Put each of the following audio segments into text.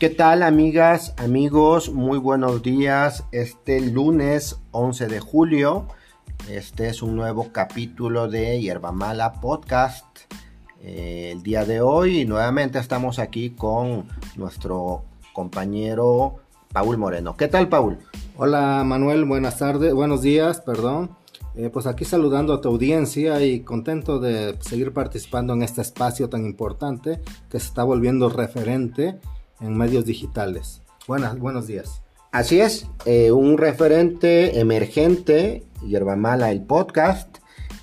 ¿Qué tal amigas, amigos? Muy buenos días. Este lunes 11 de julio, este es un nuevo capítulo de Hierba Mala Podcast. Eh, el día de hoy nuevamente estamos aquí con nuestro compañero Paul Moreno. ¿Qué tal, Paul? Hola Manuel, buenas tardes, buenos días, perdón. Eh, pues aquí saludando a tu audiencia y contento de seguir participando en este espacio tan importante que se está volviendo referente en medios digitales. Buenas, buenos días. Así es, eh, un referente emergente, Yerba Mala, el podcast,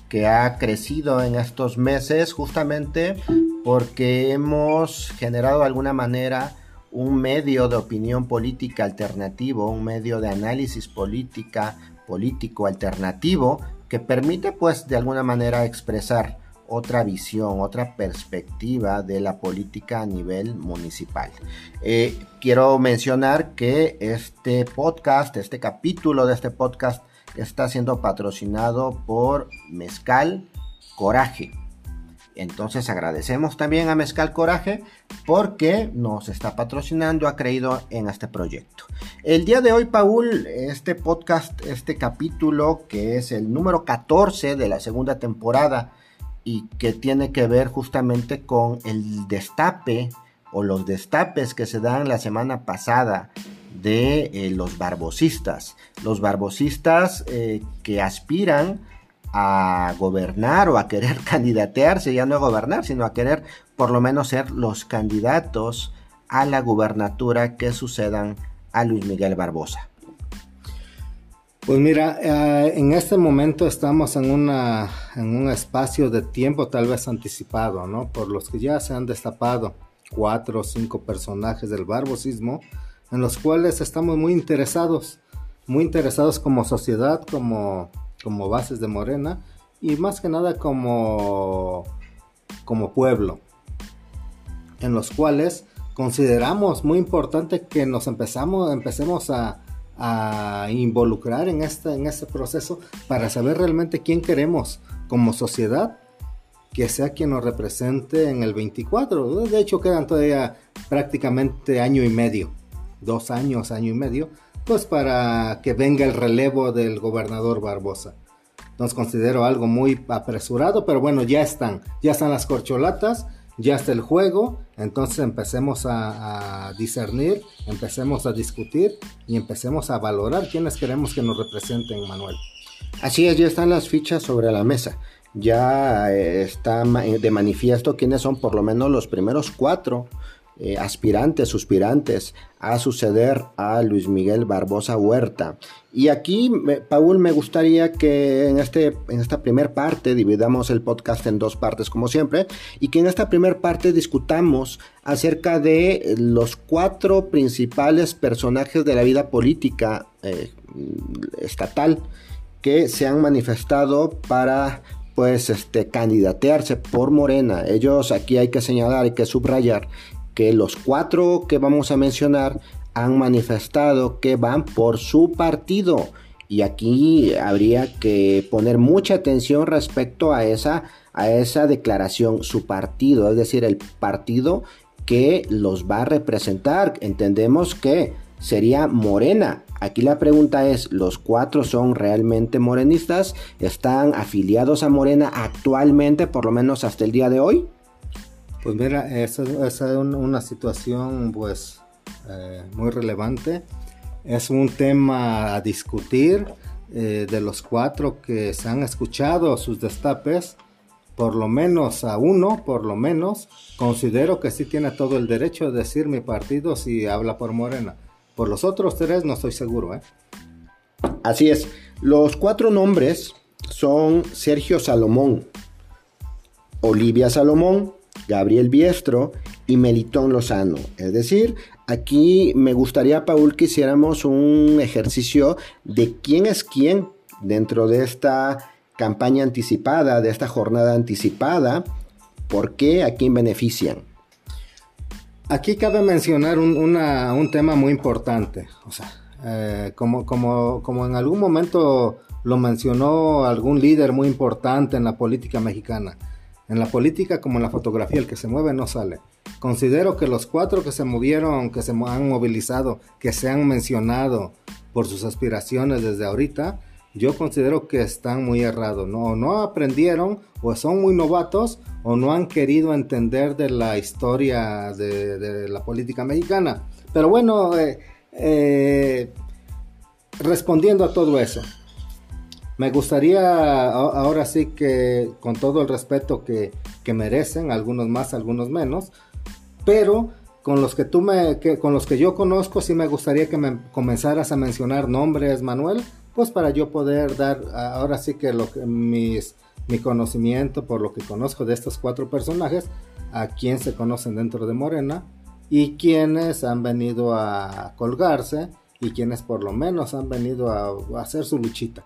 que ha crecido en estos meses justamente porque hemos generado de alguna manera un medio de opinión política alternativo, un medio de análisis política, político alternativo, que permite pues de alguna manera expresar otra visión, otra perspectiva de la política a nivel municipal. Eh, quiero mencionar que este podcast, este capítulo de este podcast está siendo patrocinado por Mezcal Coraje. Entonces agradecemos también a Mezcal Coraje porque nos está patrocinando, ha creído en este proyecto. El día de hoy, Paul, este podcast, este capítulo que es el número 14 de la segunda temporada y que tiene que ver justamente con el destape o los destapes que se dan la semana pasada de eh, los barbosistas. Los barbosistas eh, que aspiran a gobernar o a querer candidatearse, ya no a gobernar, sino a querer por lo menos ser los candidatos a la gubernatura que sucedan a Luis Miguel Barbosa. Pues mira, eh, en este momento estamos en, una, en un espacio de tiempo tal vez anticipado, ¿no? Por los que ya se han destapado cuatro o cinco personajes del barbosismo, en los cuales estamos muy interesados, muy interesados como sociedad, como, como bases de Morena y más que nada como, como pueblo, en los cuales consideramos muy importante que nos empezamos, empecemos a a involucrar en este, en este proceso para saber realmente quién queremos como sociedad que sea quien nos represente en el 24. De hecho, quedan todavía prácticamente año y medio, dos años, año y medio, pues para que venga el relevo del gobernador Barbosa. Entonces considero algo muy apresurado, pero bueno, ya están, ya están las corcholatas ya está el juego, entonces empecemos a, discernir, empecemos a discutir y empecemos a valorar quiénes queremos que nos representen, Manuel. Así es, ya están las fichas sobre la mesa. Ya eh, está de manifiesto quiénes son por lo menos los primeros cuatro eh, aspirantes, suspirantes a suceder a Luis Miguel Barbosa Huerta. Y aquí, Paul, me gustaría que en, este, en esta primera parte dividamos el podcast en dos partes como siempre y que en esta primera parte discutamos acerca de los cuatro principales personajes de la vida política eh, estatal que se han manifestado para pues este candidatearse por Morena. Ellos aquí hay que señalar, hay que subrayar que los cuatro que vamos a mencionar han manifestado que van por su partido. Y aquí habría que poner mucha atención respecto a esa, a esa declaración, su partido, es decir, el partido que los va a representar. Entendemos que sería Morena. Aquí la pregunta es, ¿los cuatro son realmente morenistas? ¿Están afiliados a Morena actualmente, por lo menos hasta el día de hoy? Pues mira, esa, es una situación pues eh, muy relevante. Es un tema a discutir eh, de los cuatro que se han escuchado sus destapes. Por lo menos a uno, por lo menos, considero que sí tiene todo el derecho de decir mi partido si habla por Morena. Por los otros tres no estoy seguro. ¿eh? Así es. Los cuatro nombres son Sergio Salomón, Olivia Salomón, Gabriel Biestro y Melitón Lozano. Es decir, aquí me gustaría, Paul, que hiciéramos un ejercicio de quién es quién dentro de esta campaña anticipada, de esta jornada anticipada, por qué, a quién benefician. Aquí cabe mencionar un, tema muy importante. O sea, eh, como, como, como en algún momento lo mencionó algún líder muy importante en la política mexicana En la política como en la fotografía, el que se mueve no sale. Considero que los cuatro que se movieron, que se han movilizado, que se han mencionado por sus aspiraciones desde ahorita, yo considero que están muy errados. No, no aprendieron o son muy novatos o no han querido entender de la historia de, la política mexicana. Pero bueno, eh, eh, respondiendo a todo eso, me gustaría ahora sí que con todo el respeto que, merecen, algunos más, algunos menos, pero con los que tú me, con los que yo conozco, sí me gustaría que me comenzaras a mencionar nombres, Manuel, pues para yo poder dar ahora sí que lo que mis, mi conocimiento por lo que conozco de estos cuatro personajes, a quién se conocen dentro de Morena y quienes han venido a colgarse y quienes por lo menos han venido a, hacer su luchita.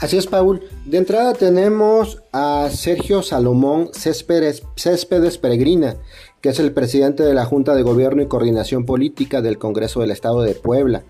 Así es, Paul. De entrada tenemos a Sergio Salomón Céspedes, Céspedes, Peregrina, que es el presidente de la Junta de Gobierno y Coordinación Política del Congreso del Estado de Puebla.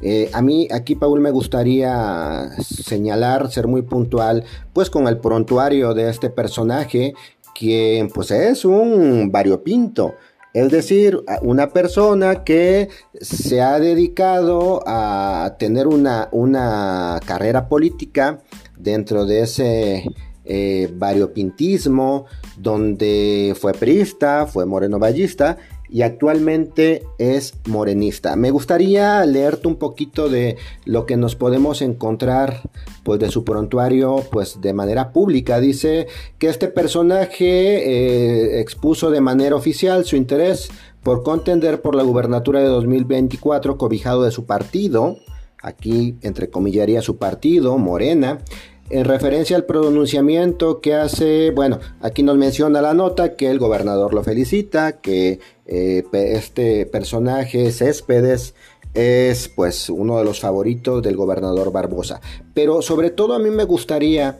Eh, a mí aquí, Paul, me gustaría señalar, ser muy puntual, pues con el prontuario de este personaje, quien pues es un variopinto. Es decir, una persona que se ha dedicado a tener una, una carrera política dentro de ese eh, variopintismo, donde fue priista, fue moreno vallista y actualmente es morenista. Me gustaría leerte un poquito de lo que nos podemos encontrar pues de su prontuario pues de manera pública. Dice que este personaje eh, expuso de manera oficial su interés por contender por la gubernatura de 2024 cobijado de su partido, aquí entre comillaría su partido, Morena, en referencia al pronunciamiento que hace, bueno, aquí nos menciona la nota que el gobernador lo felicita, que eh, este personaje Céspedes es pues uno de los favoritos del gobernador Barbosa. Pero sobre todo a mí me gustaría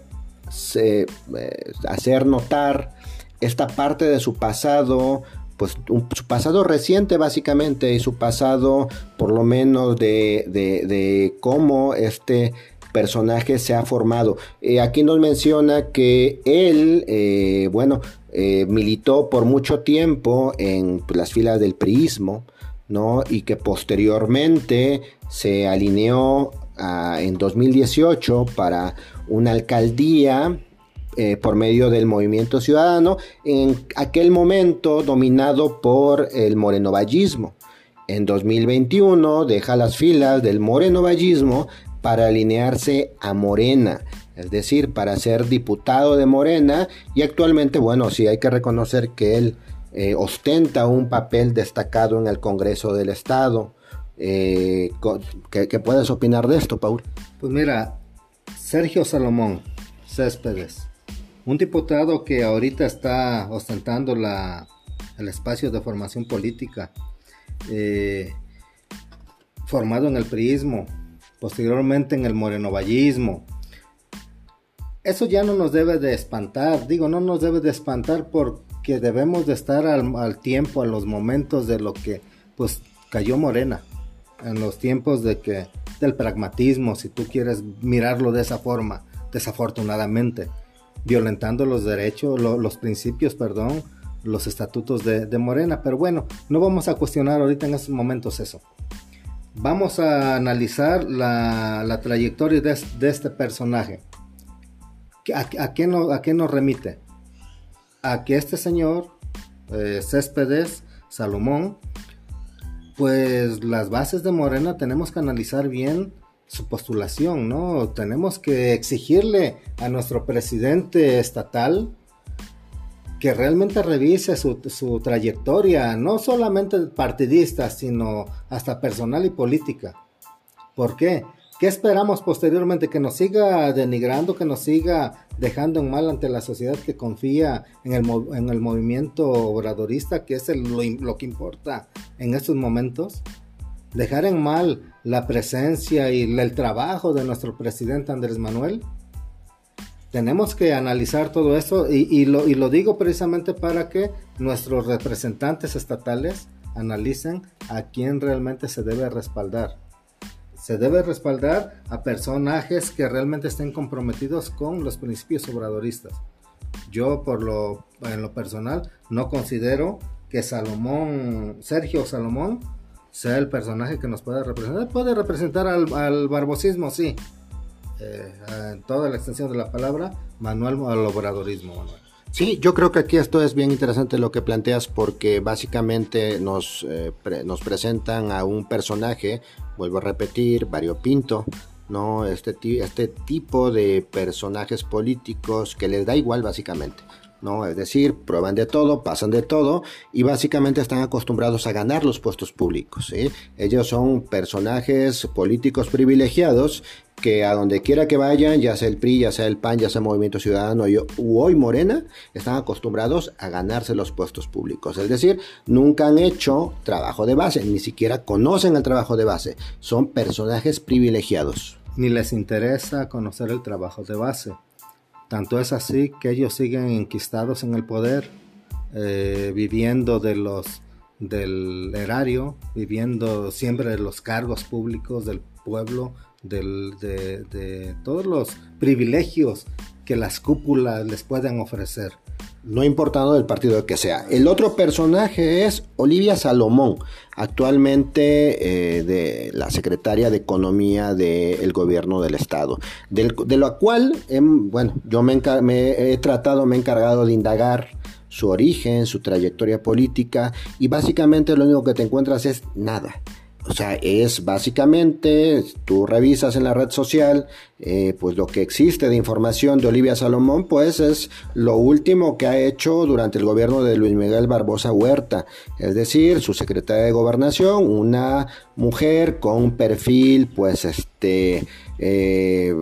eh, hacer notar esta parte de su pasado, pues su pasado reciente básicamente y su pasado por lo menos de, de cómo este personaje se ha formado. Eh, aquí nos menciona que él, eh, bueno, eh, militó por mucho tiempo en pues, las filas del priismo, ¿no? Y que posteriormente se alineó en 2018 para una alcaldía por medio del movimiento ciudadano, en aquel momento dominado por el morenovallismo. En 2021 deja las filas del morenovallismo para alinearse a Morena, es decir, para ser diputado de Morena y actualmente, bueno, sí hay que reconocer que él eh, ostenta un papel destacado en el Congreso del Estado. Eh, ¿qué, puedes opinar de esto, Paul? Pues mira, Sergio Salomón Céspedes, un diputado que ahorita está ostentando el espacio de formación política, eh, formado en el priismo, posteriormente en el morenovallismo. Eso ya no nos debe de espantar, digo, no nos debe de espantar porque debemos de estar al, tiempo, a los momentos de lo que pues cayó Morena, en los tiempos de que del pragmatismo, si tú quieres mirarlo de esa forma, desafortunadamente, violentando los derechos, los principios, perdón, los estatutos de, Morena. Pero bueno, no vamos a cuestionar ahorita en estos momentos eso vamos a analizar la, trayectoria de, este personaje. ¿A, qué nos remite? A que este señor, eh, Céspedes Salomón, pues las bases de Morena tenemos que analizar bien su postulación, ¿no? Tenemos que exigirle a nuestro presidente estatal que realmente revise su, trayectoria, no solamente partidista, sino hasta personal y política. ¿Por qué? ¿Qué esperamos posteriormente? Que nos siga denigrando, que nos siga dejando en mal ante la sociedad que confía en el, en el movimiento obradorista, que es lo, lo, que importa en estos momentos. Dejar en mal la presencia y el trabajo de nuestro presidente Andrés Manuel tenemos que analizar todo esto y, lo, digo precisamente para que nuestros representantes estatales analicen a quién realmente se debe respaldar. Se debe respaldar a personajes que realmente estén comprometidos con los principios obradoristas. Yo por lo, en lo personal no considero que Salomón, Sergio Salomón, sea el personaje que nos pueda representar. Puede representar al barbosismo, sí. Eh, toda la extensión de la palabra, manual al obradorismo. Sí, yo creo que aquí esto es bien interesante lo que planteas porque básicamente nos, eh, nos presentan a un personaje, vuelvo a repetir, variopinto, ¿no? Este, este tipo de personajes políticos que les da igual básicamente. ¿No? Es decir, prueban de todo, pasan de todo y básicamente están acostumbrados a ganar los puestos públicos. Ellos son personajes políticos privilegiados que a donde quiera que vayan, ya sea el PRI, ya sea el PAN, ya sea Movimiento Ciudadano u hoy Morena, están acostumbrados a ganarse los puestos públicos. Es decir, nunca han hecho trabajo de base, ni siquiera conocen el trabajo de base. Son personajes privilegiados. Ni les interesa conocer el trabajo de base. Tanto es así que ellos siguen enquistados en el poder, eh, viviendo de los del erario, viviendo siempre de los cargos públicos del pueblo, de, todos los privilegios que las cúpulas les pueden ofrecer. No importando del partido que sea. El otro personaje es Olivia Salomón, actualmente eh, de la secretaria de Economía del gobierno del estado, de lo cual, bueno, yo me, me he tratado, me he encargado de indagar su origen, su trayectoria política y básicamente lo único que te encuentras es nada. O sea, es básicamente, tú revisas en la red social, eh, pues lo que existe de información de Olivia Salomón, pues es lo último que ha hecho durante el gobierno de Luis Miguel Barbosa Huerta. Es decir, su secretaria de gobernación, una mujer con un perfil, pues este, eh,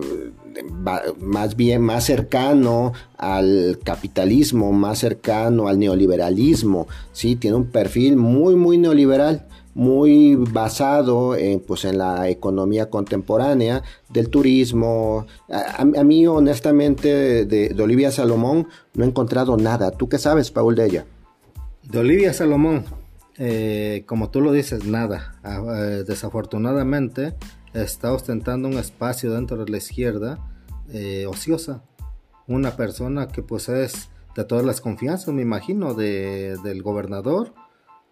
más bien más cercano al capitalismo, más cercano al neoliberalismo, ¿sí? Tiene un perfil muy, muy neoliberal muy basado en, pues, en la economía contemporánea, del turismo. A, mí, honestamente, de, Olivia Salomón no he encontrado nada. ¿Tú qué sabes, Paul, de ella? De Olivia Salomón, eh, como tú lo dices, nada. Ah, eh, desafortunadamente, está ostentando un espacio dentro de la izquierda eh, ociosa. Una persona que pues es de todas las confianzas, me imagino, de, del gobernador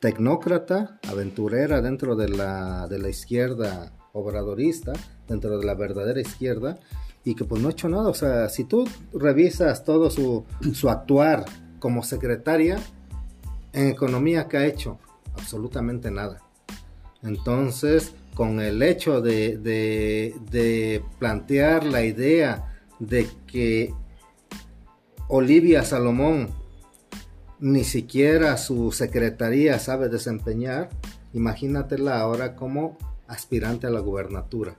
tecnócrata, aventurera dentro de la, de la izquierda obradorista, dentro de la verdadera izquierda, y que pues no ha hecho nada. O sea, si tú revisas todo su, su actuar como secretaria, en economía, ¿qué ha hecho? Absolutamente nada. Entonces, con el hecho de, de, de plantear la idea de que Olivia Salomón ni siquiera su secretaría sabe desempeñar, imagínatela ahora como aspirante a la gubernatura.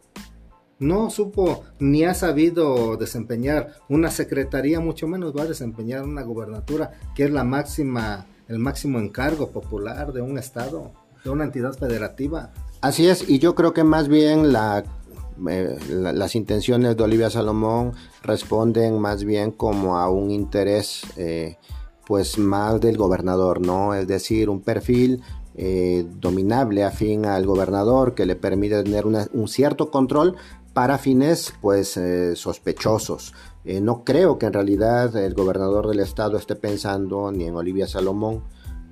No supo ni ha sabido desempeñar una secretaría, mucho menos va a desempeñar una gubernatura, que es la máxima, el máximo encargo popular de un estado, de una entidad federativa. Así es, y yo creo que más bien eh, las intenciones de Olivia Salomón responden más bien como a un interés eh, pues más del gobernador, ¿no? Es decir, un perfil eh, dominable afín al gobernador que le permite tener un cierto control para fines pues eh, sospechosos. Eh, no creo que en realidad el gobernador del estado esté pensando ni en Olivia Salomón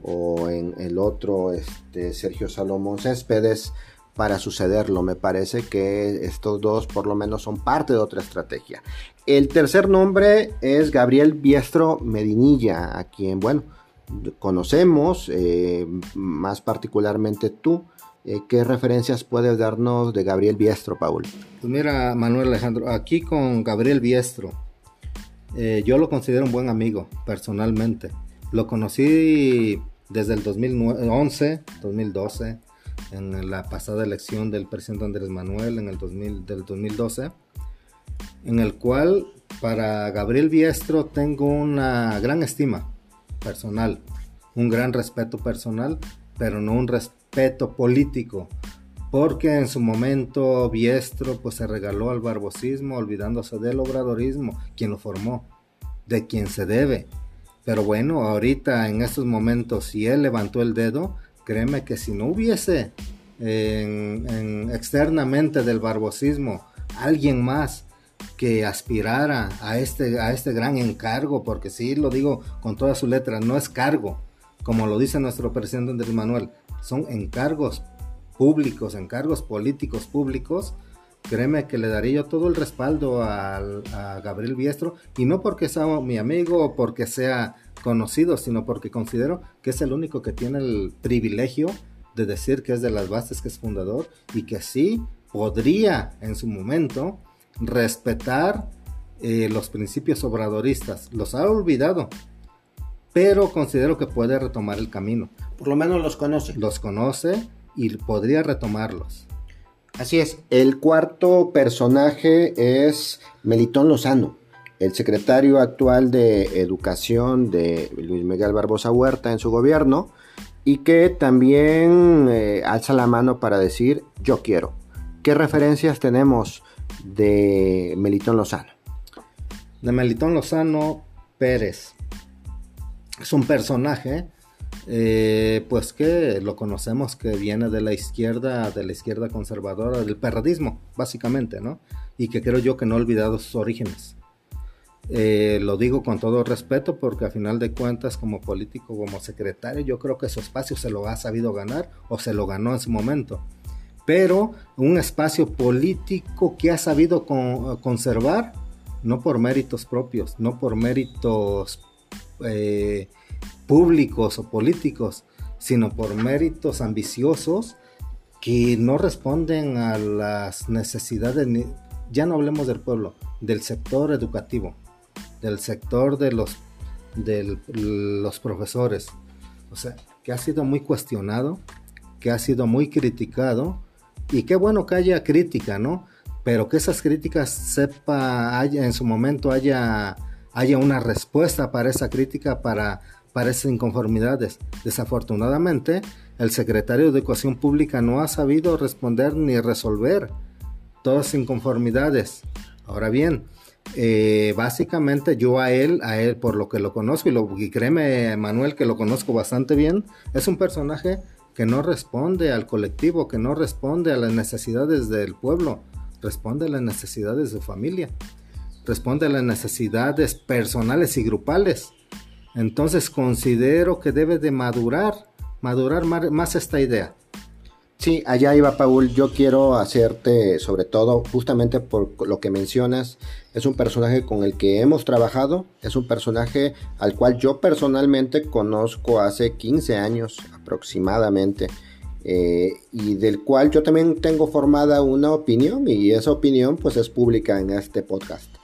o en el otro este, Sergio Salomón Céspedes para sucederlo. Me parece que estos dos por lo menos son parte de otra estrategia. El tercer nombre es Gabriel Biestro Medinilla, a quien, bueno, conocemos, eh, más particularmente tú. Eh, ¿Qué referencias puedes darnos de Gabriel Biestro, Paul? Pues mira, Manuel Alejandro, aquí con Gabriel Biestro, eh, yo lo considero un buen amigo, personalmente. Lo conocí desde el 2011, 2012, en la pasada elección del presidente Andrés Manuel en el 2000, del 2012, en el cual para Gabriel Biestro tengo una gran estima personal, un gran respeto personal, pero no un respeto político, porque en su momento Biestro pues se regaló al barbosismo olvidándose del obradorismo, quien lo formó, de quien se debe. Pero bueno, ahorita en estos momentos, si él levantó el dedo, créeme que si no hubiese externamente del barbosismo alguien más que aspirara a este, a este gran encargo, porque sí lo digo con todas sus letras, no es cargo, como lo dice nuestro presidente Andrés Manuel, son encargos públicos, encargos políticos públicos, créeme que le daría yo todo el respaldo a, Gabriel Biestro, y no porque sea mi amigo o porque sea conocido, sino porque considero que es el único que tiene el privilegio de decir que es de las bases, que es fundador, y que sí podría en su momento respetar eh, los principios obradoristas. Los ha olvidado, pero considero que puede retomar el camino. Por lo menos los conoce. Los conoce y podría retomarlos. Así es. El cuarto personaje es Melitón Lozano, el secretario actual de Educación de Luis Miguel Barbosa Huerta en su gobierno y que también eh, alza la mano para decir yo quiero. ¿Qué referencias tenemos de Melitón Lozano? De Melitón Lozano Pérez. Es un personaje, eh, pues que lo conocemos que viene de la izquierda, de la izquierda conservadora, del perradismo, básicamente, ¿no? Y que creo yo que no ha olvidado sus orígenes. Eh, lo digo con todo respeto porque a final de cuentas como político, como secretario, yo creo que su espacio se lo ha sabido ganar o se lo ganó en su momento. Pero un espacio político que ha sabido conservar, no por méritos propios, no por méritos eh, públicos o políticos, sino por méritos ambiciosos que no responden a las necesidades, ya no hablemos del pueblo, del sector educativo, del sector de los, de los profesores, o sea, que ha sido muy cuestionado, que ha sido muy criticado, y qué bueno que haya crítica, ¿no? Pero que esas críticas sepa, haya, en su momento haya, haya una respuesta para esa crítica, para, para esas inconformidades. Desafortunadamente, el secretario de Educación Pública no ha sabido responder ni resolver todas las inconformidades. Ahora bien, eh, básicamente yo a él, a él por lo que lo conozco y, lo, y créeme Manuel que lo conozco bastante bien, es un personaje que no responde al colectivo, que no responde a las necesidades del pueblo, responde a las necesidades de familia, responde a las necesidades personales y grupales. Entonces considero que debe de madurar, madurar más esta idea. Sí, allá iba Paul. Yo quiero hacerte, sobre todo, justamente por lo que mencionas, es un personaje con el que hemos trabajado, es un personaje al cual yo personalmente conozco hace 15 años aproximadamente. Eh, y del cual yo también tengo formada una opinión y esa opinión pues es pública en este podcast.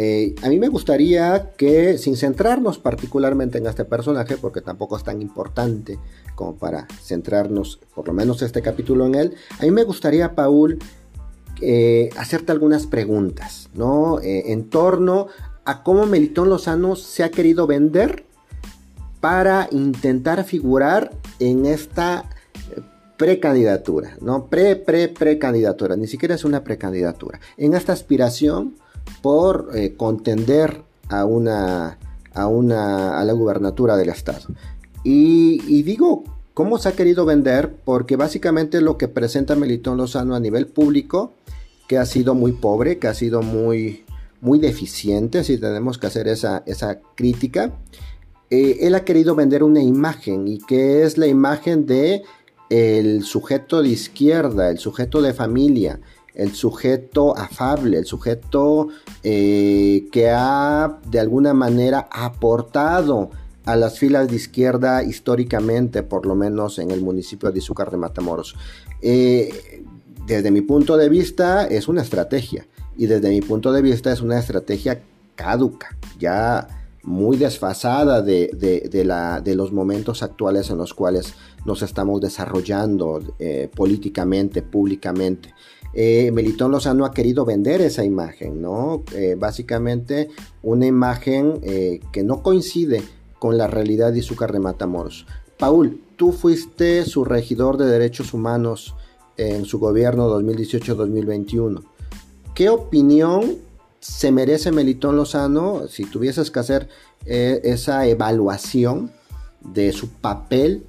Eh, a mí me gustaría que, sin centrarnos particularmente en este personaje, porque tampoco es tan importante como para centrarnos, por lo menos este capítulo en él, a mí me gustaría, Paul, eh, hacerte algunas preguntas, ¿no? Eh, en torno a cómo Melitón Lozano se ha querido vender para intentar figurar en esta precandidatura, ¿no? Pre, pre, precandidatura, ni siquiera es una precandidatura. En esta aspiración por eh, contender a una, a una a la gubernatura del estado. Y, digo, ¿cómo se ha querido vender? Porque básicamente lo que presenta Melitón Lozano a nivel público, que ha sido muy pobre, que ha sido muy, muy deficiente, si tenemos que hacer esa, esa crítica, eh, él ha querido vender una imagen y que es la imagen de el sujeto de izquierda, el sujeto de familia, el sujeto afable, el sujeto eh, que ha de alguna manera aportado a las filas de izquierda históricamente, por lo menos en el municipio de Izúcar de Matamoros. Eh, desde mi punto de vista es una estrategia y desde mi punto de vista es una estrategia caduca, ya muy desfasada de, los momentos actuales en los cuales nos estamos desarrollando eh, políticamente, públicamente eh, Melitón Lozano ha querido vender esa imagen, ¿no? Eh, básicamente una imagen eh, que no coincide con la realidad de Izúcar de Matamoros. Paul, tú fuiste su regidor de derechos humanos en su gobierno 2018-2021. ¿Qué opinión se merece Melitón Lozano si tuvieses que hacer esa evaluación de su papel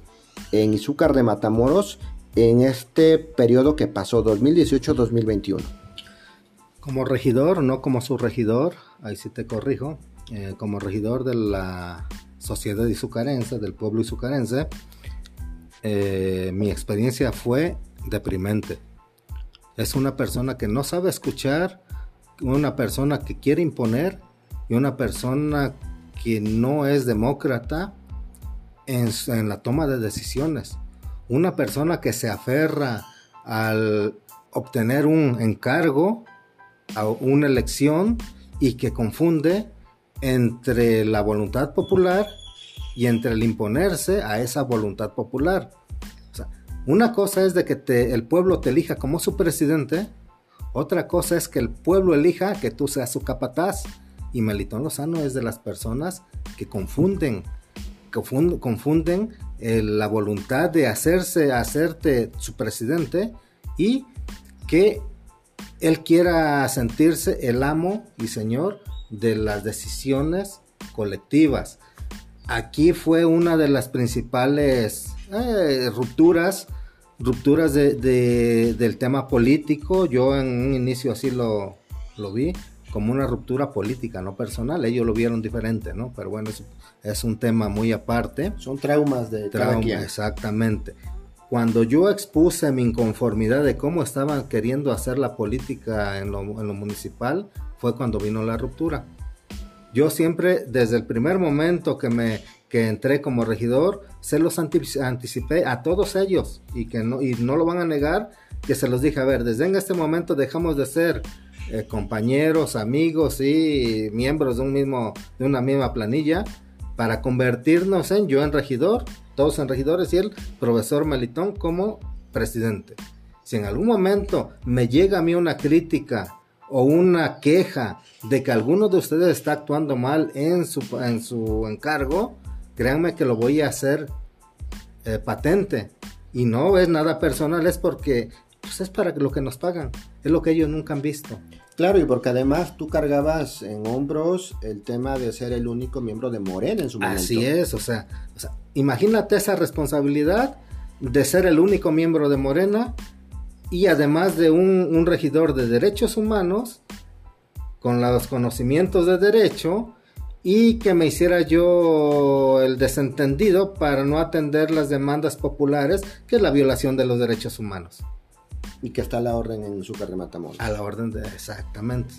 en Izúcar de Matamoros en este periodo que pasó 2018-2021? Como regidor, no como subregidor, ahí sí te corrijo, eh, como regidor de la sociedad izucarense, del pueblo izucarense, eh, mi experiencia fue deprimente. Es una persona que no sabe escuchar, una persona que quiere imponer y una persona que no es demócrata en, en la toma de decisiones. Una persona que se aferra al obtener un encargo, a una elección y que confunde entre la voluntad popular y entre el imponerse a esa voluntad popular. una cosa es de que el pueblo te elija como su presidente, otra cosa es que el pueblo elija que tú seas su capataz. Y Melitón Lozano es de las personas que confunden, confunden, la voluntad de hacerse, hacerte su presidente y que él quiera sentirse el amo y señor de las decisiones colectivas. Aquí fue una de las principales eh, rupturas, rupturas del tema político. Yo en un inicio así lo, lo, vi como una ruptura política, no personal. Ellos lo vieron diferente, ¿no? Pero bueno, es, un tema muy aparte. Son traumas de trauma. Exactamente. Cuando yo expuse mi inconformidad de cómo estaban queriendo hacer la política en lo, municipal, fue cuando vino la ruptura. Yo siempre, desde el primer momento que me que entré como regidor, se los anticipé a todos ellos y que no, y no lo van a negar, que se los dije, a ver, desde en este momento dejamos de ser eh, compañeros, amigos y miembros de un mismo, de una misma planilla para convertirnos en yo en regidor todos en regidores y el profesor Melitón como presidente. Si en algún momento me llega a mí una crítica o una queja de que alguno de ustedes está actuando mal en su, en su encargo, créanme que lo voy a hacer eh, patente. Y no es nada personal, es porque pues es para lo que nos pagan, es lo que ellos nunca han visto. Claro, y porque además tú cargabas en hombros el tema de ser el único miembro de Morena en su momento. Así es, o sea, imagínate esa responsabilidad de ser el único miembro de Morena y además de un, regidor de derechos humanos con los conocimientos de derecho y que me hiciera yo el desentendido para no atender las demandas populares, que es la violación de los derechos humanos. Y que está a la orden en Zúcar de Matamoros. A la orden de, exactamente.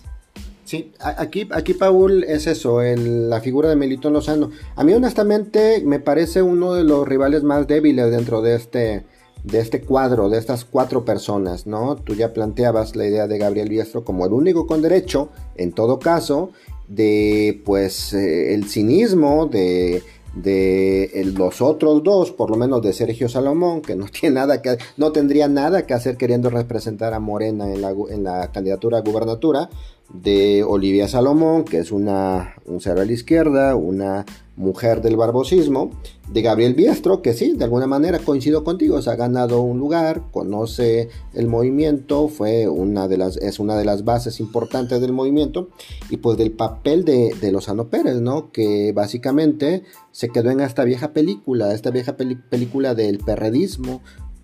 Sí, aquí, aquí Paul es eso, la figura de Melito Lozano. A mí honestamente me parece uno de los rivales más débiles dentro de este, de este cuadro, de estas cuatro personas, ¿no? Tú ya planteabas la idea de Gabriel Biestro como el único con derecho, en todo caso, de pues eh, el cinismo, de de los otros dos, por lo menos de Sergio Salomón, que no tiene nada que no tendría nada que hacer queriendo representar a Morena en la, en la candidatura a gubernatura, de Olivia Salomón, que es una un ser a la izquierda, una mujer del barbosismo, de Gabriel Biestro, que sí, de alguna manera coincido contigo, se ha ganado un lugar, conoce el movimiento, fue una de las, es una de las bases importantes del movimiento, y pues del papel de, de Lozano Pérez, ¿no? Que básicamente se quedó en esta vieja película, esta vieja película del perredismo,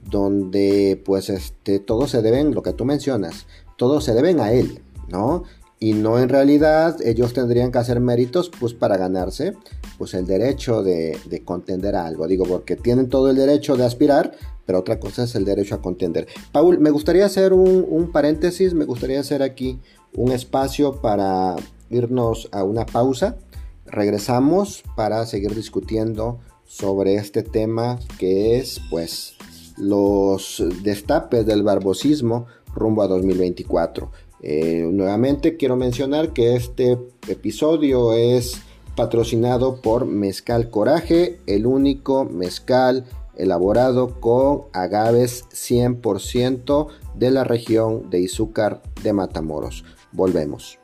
donde pues este, todo se deben, lo que tú mencionas, todos se deben a él, ¿no? Y no en realidad ellos tendrían que hacer méritos pues para ganarse pues el derecho de, contender a algo. Digo porque tienen todo el derecho de aspirar pero otra cosa es el derecho a contender. Paul me gustaría hacer un, paréntesis me gustaría hacer aquí un espacio para irnos a una pausa. Regresamos para seguir discutiendo sobre este tema que es pues los destapes del barbosismo rumbo a 2024 eh, nuevamente quiero mencionar que este episodio es patrocinado por Mezcal Coraje, el único mezcal elaborado con agaves 100% de la región de Izúcar de Matamoros. Volvemos.